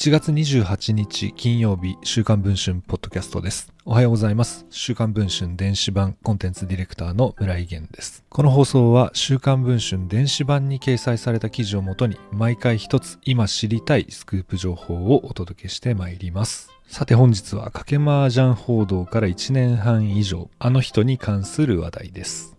1月28日金曜日週刊文春ポッドキャストです。おはようございます。週刊文春電子版コンテンツディレクターの村井源です。この放送は週刊文春電子版に掲載された記事をもとに毎回一つ今知りたいスクープ情報をお届けしてまいります。さて本日はかけ麻雀報道から1年半以上あの人に関する話題です。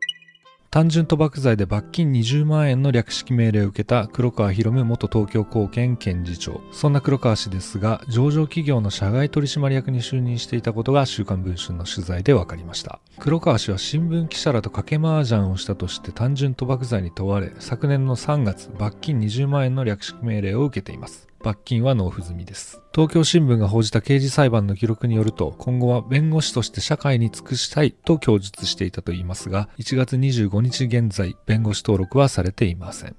単純賭博罪で罰金20万円の略式命令を受けた黒川博夢元東京高検検事長。そんな黒川氏ですが、上場企業の社外取締役に就任していたことが週刊文春の取材で分かりました。黒川氏は新聞記者らと賭け麻雀をしたとして単純賭博罪に問われ、昨年の3月、罰金20万円の略式命令を受けています。罰金は納付済みです。東京新聞が報じた刑事裁判の記録によると、今後は弁護士として社会に尽くしたいと供述していたといいますが、1月25日現在、弁護士登録はされていません。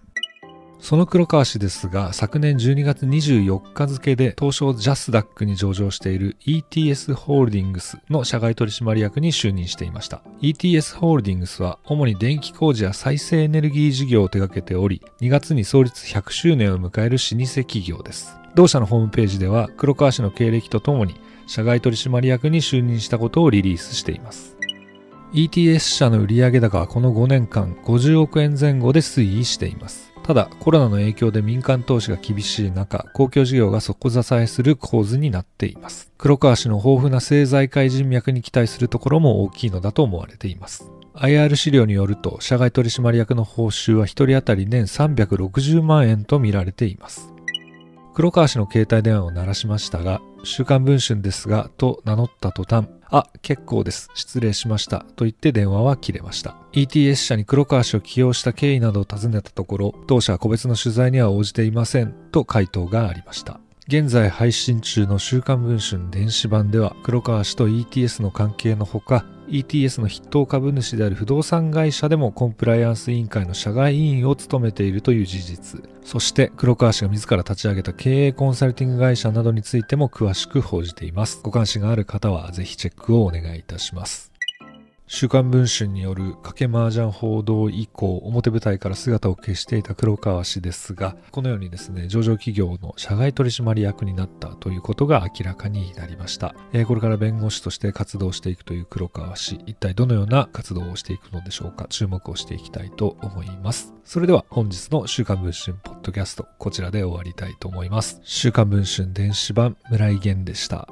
その黒川氏ですが、昨年12月24日付で東証ジャスダックに上場している ETS ホールディングスの社外取締役に就任していました。ETS ホールディングスは主に電気工事や再生エネルギー事業を手掛けており、2月に創立100周年を迎える老舗企業です。同社のホームページでは黒川氏の経歴とともに社外取締役に就任したことをリリースしています。ETS 社の売上高はこの5年間50億円前後で推移しています。ただ、コロナの影響で民間投資が厳しい中、公共事業が底支えする構図になっています。黒川氏の豊富な政財界人脈に期待するところも大きいのだと思われています。IR 資料によると、社外取締役の報酬は1人当たり年360万円と見られています。黒川氏の携帯電話を鳴らしましたが、週刊文春ですが、と名乗った途端、あ、結構です。失礼しました。と言って電話は切れました。ETS 社に黒川氏を起用した経緯などを尋ねたところ、当社は個別の取材には応じていません。と回答がありました。現在配信中の週刊文春電子版では黒川氏と ETS の関係のほか ETS の筆頭株主である不動産会社でもコンプライアンス委員会の社外委員を務めているという事実。そして黒川氏が自ら立ち上げた経営コンサルティング会社などについても詳しく報じています。ご関心がある方はぜひチェックをお願いいたします。週刊文春による賭け麻雀報道以降、表舞台から姿を消していた黒川氏ですが、このようにですね、上場企業の社外取締役になったということが明らかになりました。えー、これから弁護士として活動していくという黒川氏、一体どのような活動をしていくのでしょうか、注目をしていきたいと思います。それでは本日の週刊文春ポッドキャスト、こちらで終わりたいと思います。週刊文春電子版村井源でした。